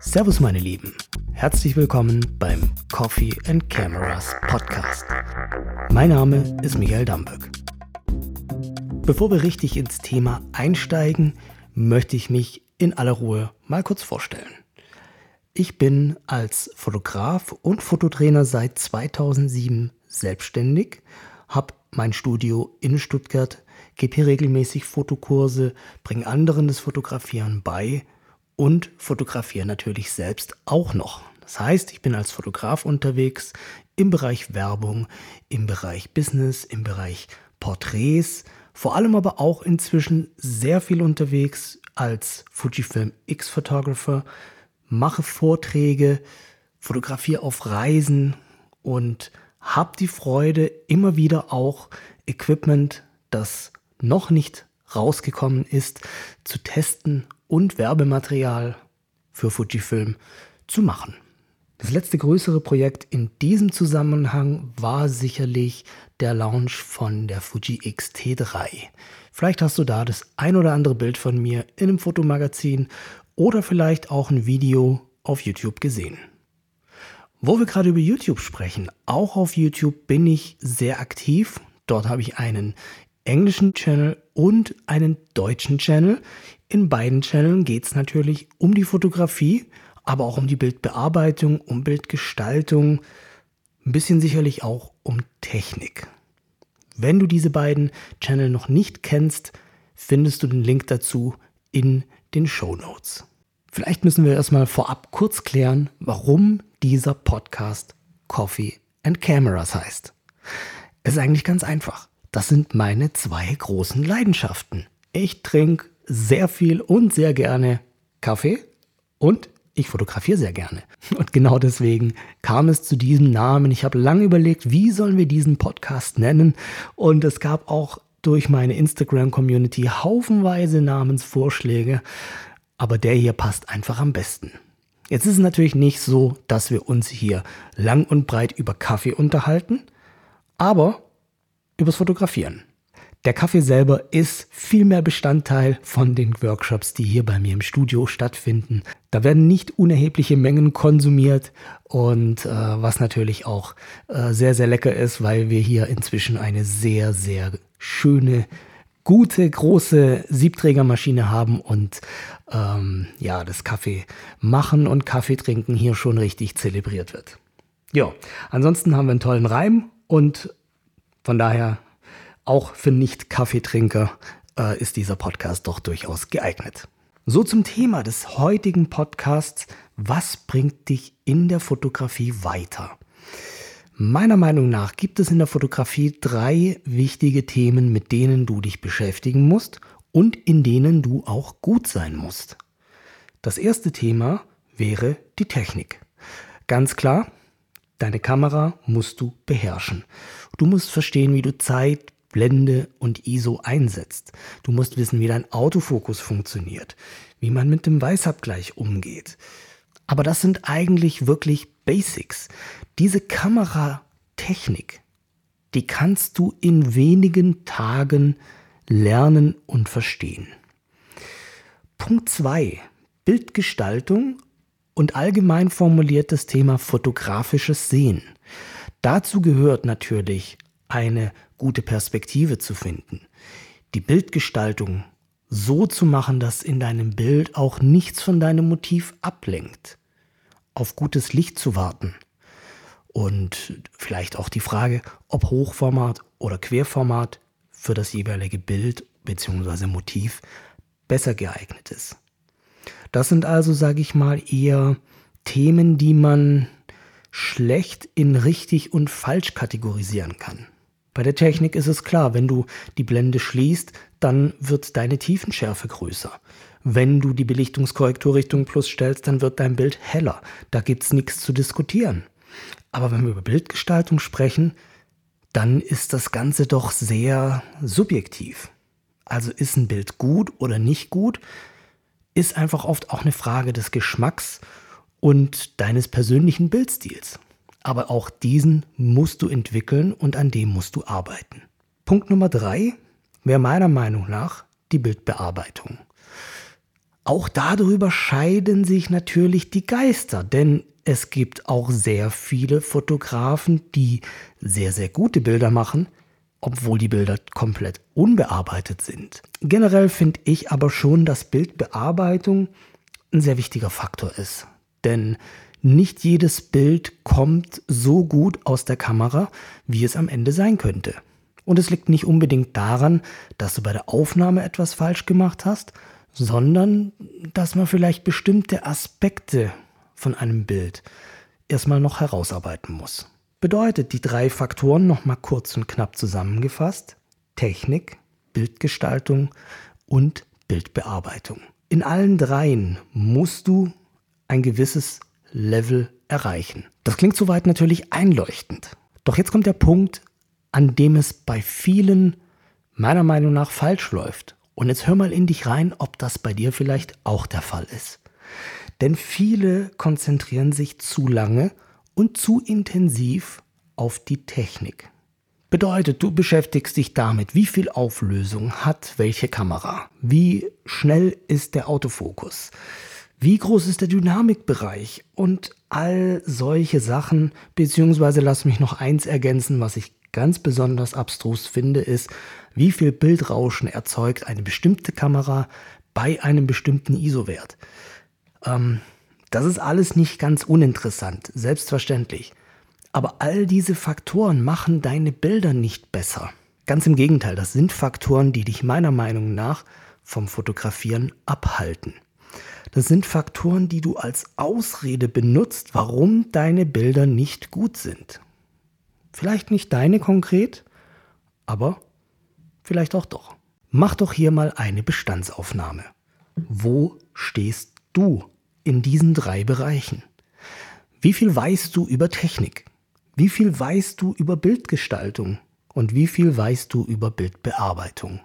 Servus meine Lieben, herzlich willkommen beim Coffee and Cameras Podcast. Mein Name ist Michael Damböck. Bevor wir richtig ins Thema einsteigen, möchte ich mich in aller Ruhe mal kurz vorstellen. Ich bin als Fotograf und Fototrainer seit 2007 selbstständig, habe mein Studio in Stuttgart, gebe hier regelmäßig Fotokurse, bringe anderen das Fotografieren bei und fotografiere natürlich selbst auch noch. Das heißt, ich bin als Fotograf unterwegs im Bereich Werbung, im Bereich Business, im Bereich Porträts, vor allem aber auch inzwischen sehr viel unterwegs als Fujifilm X-Photographer, mache Vorträge, fotografiere auf Reisen und habe die Freude, immer wieder auch Equipment, das noch nicht rausgekommen ist, zu testen und Werbematerial für Fujifilm zu machen. Das letzte größere Projekt in diesem Zusammenhang war sicherlich der Launch von der Fuji X-T3. Vielleicht hast du da das ein oder andere Bild von mir in einem Fotomagazin oder vielleicht auch ein Video auf YouTube gesehen. Wo wir gerade über YouTube sprechen, auch auf YouTube bin ich sehr aktiv. Dort habe ich einen englischen Channel und einen deutschen Channel. In beiden Channeln geht es natürlich um die Fotografie, aber auch um die Bildbearbeitung, um Bildgestaltung, ein bisschen sicherlich auch um Technik. Wenn du diese beiden Channel noch nicht kennst, findest du den Link dazu in den Show Notes. Vielleicht müssen wir erstmal vorab kurz klären, warum dieser Podcast Coffee and Cameras heißt. Es ist eigentlich ganz einfach. Das sind meine zwei großen Leidenschaften. Ich trinke sehr viel und sehr gerne Kaffee und ich fotografiere sehr gerne. Und genau deswegen kam es zu diesem Namen. Ich habe lange überlegt, wie sollen wir diesen Podcast nennen. Und es gab auch durch meine Instagram-Community haufenweise Namensvorschläge. Aber der hier passt einfach am besten. Jetzt ist es natürlich nicht so, dass wir uns hier lang und breit über Kaffee unterhalten, aber übers Fotografieren. Der Kaffee selber ist viel mehr Bestandteil von den Workshops, die hier bei mir im Studio stattfinden. Da werden nicht unerhebliche Mengen konsumiert und äh, was natürlich auch äh, sehr, sehr lecker ist, weil wir hier inzwischen eine sehr, sehr schöne, gute, große Siebträgermaschine haben und ähm, ja, das Kaffee machen und Kaffee trinken hier schon richtig zelebriert wird. Ja, ansonsten haben wir einen tollen Reim und von daher auch für Nicht-Kaffeetrinker äh, ist dieser Podcast doch durchaus geeignet. So zum Thema des heutigen Podcasts. Was bringt dich in der Fotografie weiter? Meiner Meinung nach gibt es in der Fotografie drei wichtige Themen, mit denen du dich beschäftigen musst und in denen du auch gut sein musst. Das erste Thema wäre die Technik. Ganz klar, deine Kamera musst du beherrschen. Du musst verstehen, wie du Zeit, Blende und ISO einsetzt. Du musst wissen, wie dein Autofokus funktioniert, wie man mit dem Weißabgleich umgeht. Aber das sind eigentlich wirklich Basics. Diese Kameratechnik, die kannst du in wenigen Tagen lernen und verstehen. Punkt 2. Bildgestaltung und allgemein formuliertes Thema fotografisches Sehen. Dazu gehört natürlich eine gute Perspektive zu finden, die Bildgestaltung so zu machen, dass in deinem Bild auch nichts von deinem Motiv ablenkt, auf gutes Licht zu warten und vielleicht auch die Frage, ob Hochformat oder Querformat für das jeweilige Bild bzw. Motiv besser geeignet ist. Das sind also, sage ich mal, eher Themen, die man schlecht in richtig und falsch kategorisieren kann. Bei der Technik ist es klar, wenn du die Blende schließt, dann wird deine Tiefenschärfe größer. Wenn du die Belichtungskorrektur Richtung Plus stellst, dann wird dein Bild heller. Da gibt es nichts zu diskutieren. Aber wenn wir über Bildgestaltung sprechen, dann ist das Ganze doch sehr subjektiv. Also ist ein Bild gut oder nicht gut, ist einfach oft auch eine Frage des Geschmacks und deines persönlichen Bildstils. Aber auch diesen musst du entwickeln und an dem musst du arbeiten. Punkt Nummer drei wäre meiner Meinung nach die Bildbearbeitung. Auch darüber scheiden sich natürlich die Geister, denn es gibt auch sehr viele Fotografen, die sehr, sehr gute Bilder machen, obwohl die Bilder komplett unbearbeitet sind. Generell finde ich aber schon, dass Bildbearbeitung ein sehr wichtiger Faktor ist. Denn nicht jedes Bild kommt so gut aus der Kamera, wie es am Ende sein könnte. Und es liegt nicht unbedingt daran, dass du bei der Aufnahme etwas falsch gemacht hast, sondern dass man vielleicht bestimmte Aspekte von einem Bild erstmal noch herausarbeiten muss. Bedeutet die drei Faktoren nochmal kurz und knapp zusammengefasst. Technik, Bildgestaltung und Bildbearbeitung. In allen dreien musst du ein gewisses Level erreichen. Das klingt soweit natürlich einleuchtend. Doch jetzt kommt der Punkt, an dem es bei vielen meiner Meinung nach falsch läuft. Und jetzt hör mal in dich rein, ob das bei dir vielleicht auch der Fall ist. Denn viele konzentrieren sich zu lange und zu intensiv auf die Technik. Bedeutet, du beschäftigst dich damit, wie viel Auflösung hat welche Kamera, wie schnell ist der Autofokus, wie groß ist der Dynamikbereich und all solche Sachen, beziehungsweise lass mich noch eins ergänzen, was ich ganz besonders abstrus finde, ist, wie viel Bildrauschen erzeugt eine bestimmte Kamera bei einem bestimmten ISO-Wert. Ähm, das ist alles nicht ganz uninteressant, selbstverständlich. Aber all diese Faktoren machen deine Bilder nicht besser. Ganz im Gegenteil, das sind Faktoren, die dich meiner Meinung nach vom Fotografieren abhalten. Das sind Faktoren, die du als Ausrede benutzt, warum deine Bilder nicht gut sind. Vielleicht nicht deine konkret, aber vielleicht auch doch. Mach doch hier mal eine Bestandsaufnahme. Wo stehst du in diesen drei Bereichen? Wie viel weißt du über Technik? Wie viel weißt du über Bildgestaltung? Und wie viel weißt du über Bildbearbeitung?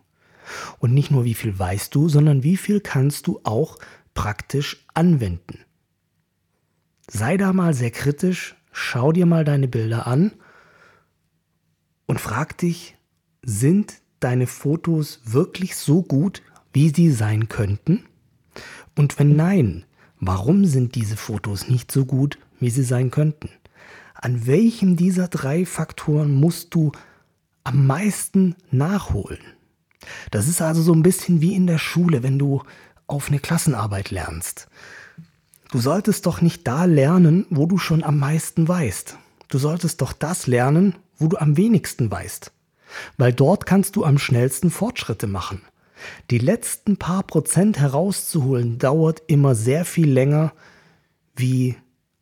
Und nicht nur wie viel weißt du, sondern wie viel kannst du auch praktisch anwenden. Sei da mal sehr kritisch, schau dir mal deine Bilder an und frag dich, sind deine Fotos wirklich so gut, wie sie sein könnten? Und wenn nein, warum sind diese Fotos nicht so gut, wie sie sein könnten? An welchem dieser drei Faktoren musst du am meisten nachholen? Das ist also so ein bisschen wie in der Schule, wenn du auf eine Klassenarbeit lernst. Du solltest doch nicht da lernen, wo du schon am meisten weißt. Du solltest doch das lernen, wo du am wenigsten weißt. Weil dort kannst du am schnellsten Fortschritte machen. Die letzten paar Prozent herauszuholen dauert immer sehr viel länger, wie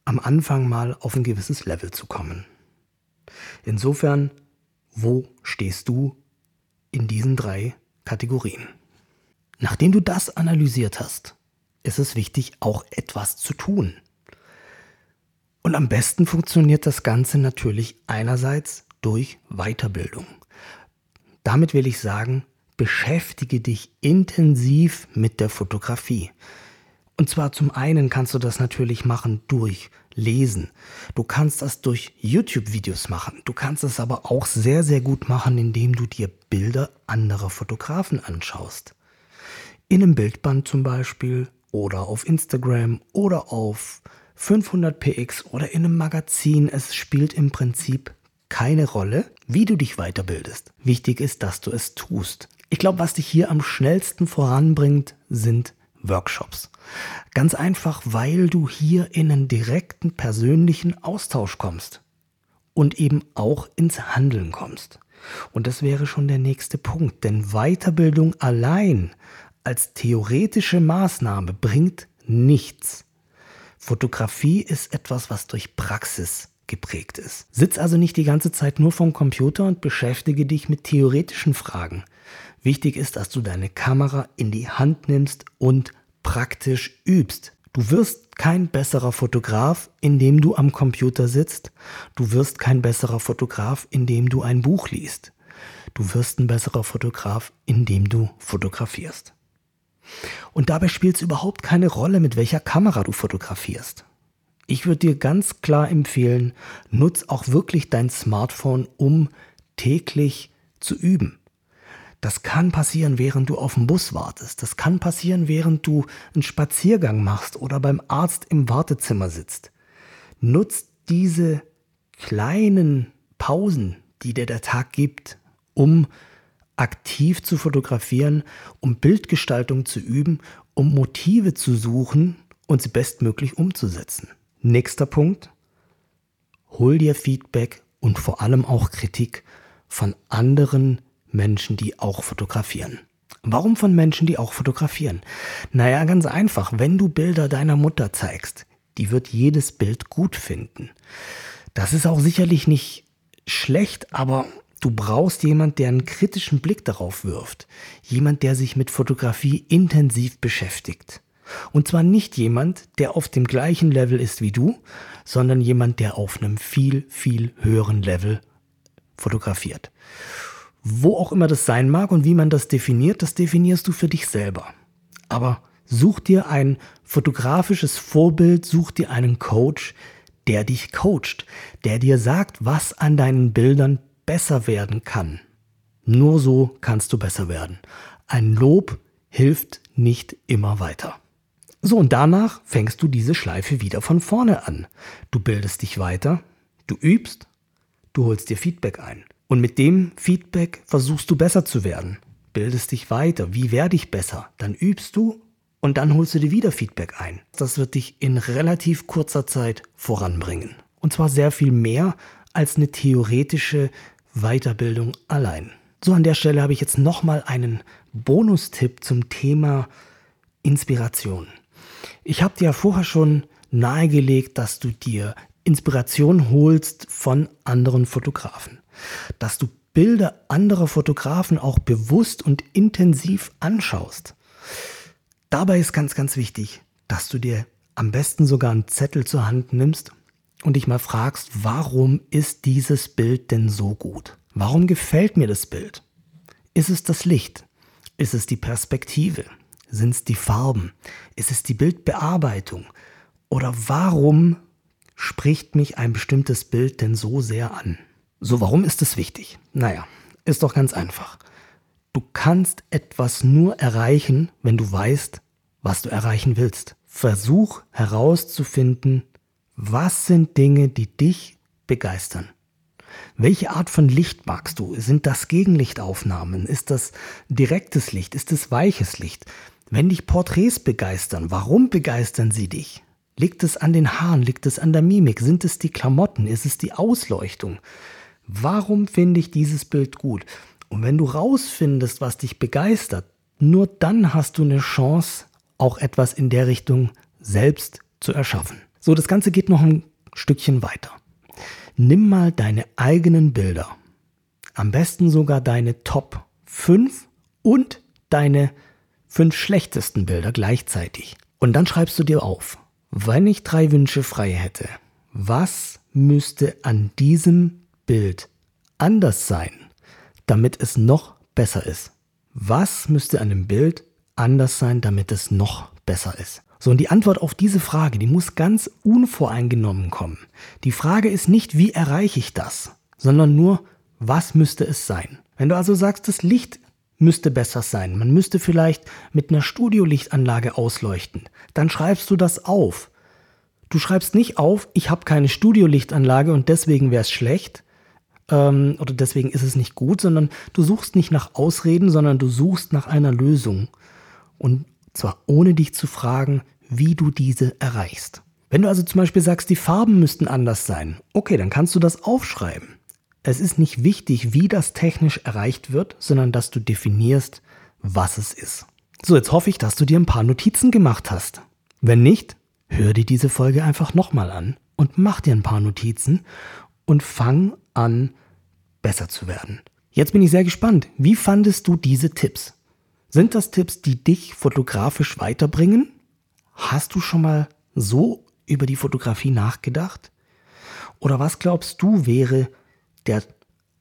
am Anfang mal auf ein gewisses Level zu kommen. Insofern, wo stehst du in diesen drei Kategorien? Nachdem du das analysiert hast, ist es wichtig, auch etwas zu tun. Und am besten funktioniert das Ganze natürlich einerseits durch Weiterbildung. Damit will ich sagen, beschäftige dich intensiv mit der Fotografie. Und zwar zum einen kannst du das natürlich machen durch Lesen. Du kannst das durch YouTube-Videos machen. Du kannst es aber auch sehr, sehr gut machen, indem du dir Bilder anderer Fotografen anschaust in einem Bildband zum Beispiel oder auf Instagram oder auf 500px oder in einem Magazin. Es spielt im Prinzip keine Rolle, wie du dich weiterbildest. Wichtig ist, dass du es tust. Ich glaube, was dich hier am schnellsten voranbringt, sind Workshops. Ganz einfach, weil du hier in einen direkten persönlichen Austausch kommst und eben auch ins Handeln kommst. Und das wäre schon der nächste Punkt, denn Weiterbildung allein als theoretische Maßnahme bringt nichts. Fotografie ist etwas, was durch Praxis geprägt ist. Sitz also nicht die ganze Zeit nur vom Computer und beschäftige dich mit theoretischen Fragen. Wichtig ist, dass du deine Kamera in die Hand nimmst und praktisch übst. Du wirst kein besserer Fotograf, indem du am Computer sitzt. Du wirst kein besserer Fotograf, indem du ein Buch liest. Du wirst ein besserer Fotograf, indem du fotografierst. Und dabei spielt es überhaupt keine Rolle, mit welcher Kamera du fotografierst. Ich würde dir ganz klar empfehlen, nutz auch wirklich dein Smartphone, um täglich zu üben. Das kann passieren, während du auf den Bus wartest. Das kann passieren, während du einen Spaziergang machst oder beim Arzt im Wartezimmer sitzt. Nutzt diese kleinen Pausen, die dir der Tag gibt, um aktiv zu fotografieren, um Bildgestaltung zu üben, um Motive zu suchen und sie bestmöglich umzusetzen. Nächster Punkt. Hol dir Feedback und vor allem auch Kritik von anderen Menschen, die auch fotografieren. Warum von Menschen, die auch fotografieren? Naja, ganz einfach. Wenn du Bilder deiner Mutter zeigst, die wird jedes Bild gut finden. Das ist auch sicherlich nicht schlecht, aber du brauchst jemand, der einen kritischen Blick darauf wirft. Jemand, der sich mit Fotografie intensiv beschäftigt. Und zwar nicht jemand, der auf dem gleichen Level ist wie du, sondern jemand, der auf einem viel, viel höheren Level fotografiert. Wo auch immer das sein mag und wie man das definiert, das definierst du für dich selber. Aber such dir ein fotografisches Vorbild, such dir einen Coach, der dich coacht, der dir sagt, was an deinen Bildern besser werden kann. Nur so kannst du besser werden. Ein Lob hilft nicht immer weiter. So, und danach fängst du diese Schleife wieder von vorne an. Du bildest dich weiter, du übst, du holst dir Feedback ein. Und mit dem Feedback versuchst du besser zu werden. Bildest dich weiter. Wie werde ich besser? Dann übst du und dann holst du dir wieder Feedback ein. Das wird dich in relativ kurzer Zeit voranbringen. Und zwar sehr viel mehr als eine theoretische Weiterbildung allein. So, an der Stelle habe ich jetzt nochmal einen Bonustipp zum Thema Inspiration. Ich habe dir ja vorher schon nahegelegt, dass du dir Inspiration holst von anderen Fotografen. Dass du Bilder anderer Fotografen auch bewusst und intensiv anschaust. Dabei ist ganz, ganz wichtig, dass du dir am besten sogar einen Zettel zur Hand nimmst und dich mal fragst, warum ist dieses Bild denn so gut? Warum gefällt mir das Bild? Ist es das Licht? Ist es die Perspektive? Sind es die Farben? Ist es die Bildbearbeitung? Oder warum spricht mich ein bestimmtes Bild denn so sehr an? So, warum ist es wichtig? Naja, ist doch ganz einfach. Du kannst etwas nur erreichen, wenn du weißt, was du erreichen willst. Versuch herauszufinden, was sind Dinge, die dich begeistern. Welche Art von Licht magst du? Sind das Gegenlichtaufnahmen? Ist das direktes Licht? Ist es weiches Licht? Wenn dich Porträts begeistern, warum begeistern sie dich? Liegt es an den Haaren? Liegt es an der Mimik? Sind es die Klamotten? Ist es die Ausleuchtung? Warum finde ich dieses Bild gut? Und wenn du rausfindest, was dich begeistert, nur dann hast du eine Chance, auch etwas in der Richtung selbst zu erschaffen. So, das Ganze geht noch ein Stückchen weiter. Nimm mal deine eigenen Bilder. Am besten sogar deine Top 5 und deine fünf schlechtesten Bilder gleichzeitig. Und dann schreibst du dir auf, wenn ich drei Wünsche frei hätte, was müsste an diesem Bild anders sein, damit es noch besser ist? Was müsste an dem Bild anders sein, damit es noch besser ist? So, und die Antwort auf diese Frage, die muss ganz unvoreingenommen kommen. Die Frage ist nicht, wie erreiche ich das, sondern nur, was müsste es sein? Wenn du also sagst, das Licht müsste besser sein. Man müsste vielleicht mit einer Studiolichtanlage ausleuchten. Dann schreibst du das auf. Du schreibst nicht auf, ich habe keine Studiolichtanlage und deswegen wäre es schlecht ähm, oder deswegen ist es nicht gut, sondern du suchst nicht nach Ausreden, sondern du suchst nach einer Lösung. Und zwar ohne dich zu fragen, wie du diese erreichst. Wenn du also zum Beispiel sagst, die Farben müssten anders sein, okay, dann kannst du das aufschreiben. Es ist nicht wichtig, wie das technisch erreicht wird, sondern dass du definierst, was es ist. So, jetzt hoffe ich, dass du dir ein paar Notizen gemacht hast. Wenn nicht, hör dir diese Folge einfach nochmal an und mach dir ein paar Notizen und fang an, besser zu werden. Jetzt bin ich sehr gespannt. Wie fandest du diese Tipps? Sind das Tipps, die dich fotografisch weiterbringen? Hast du schon mal so über die Fotografie nachgedacht? Oder was glaubst du wäre der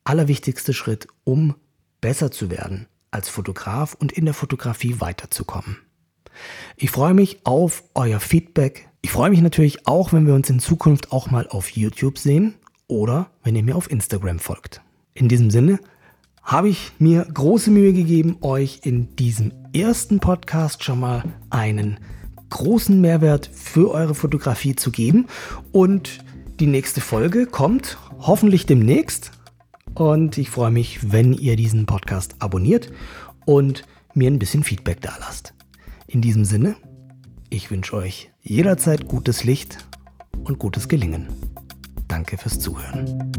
allerwichtigste Schritt, um besser zu werden als Fotograf und in der Fotografie weiterzukommen. Ich freue mich auf euer Feedback. Ich freue mich natürlich auch, wenn wir uns in Zukunft auch mal auf YouTube sehen oder wenn ihr mir auf Instagram folgt. In diesem Sinne, habe ich mir große Mühe gegeben, euch in diesem ersten Podcast schon mal einen großen Mehrwert für eure Fotografie zu geben. Und die nächste Folge kommt hoffentlich demnächst. Und ich freue mich, wenn ihr diesen Podcast abonniert und mir ein bisschen Feedback da lasst. In diesem Sinne, ich wünsche euch jederzeit gutes Licht und gutes Gelingen. Danke fürs Zuhören.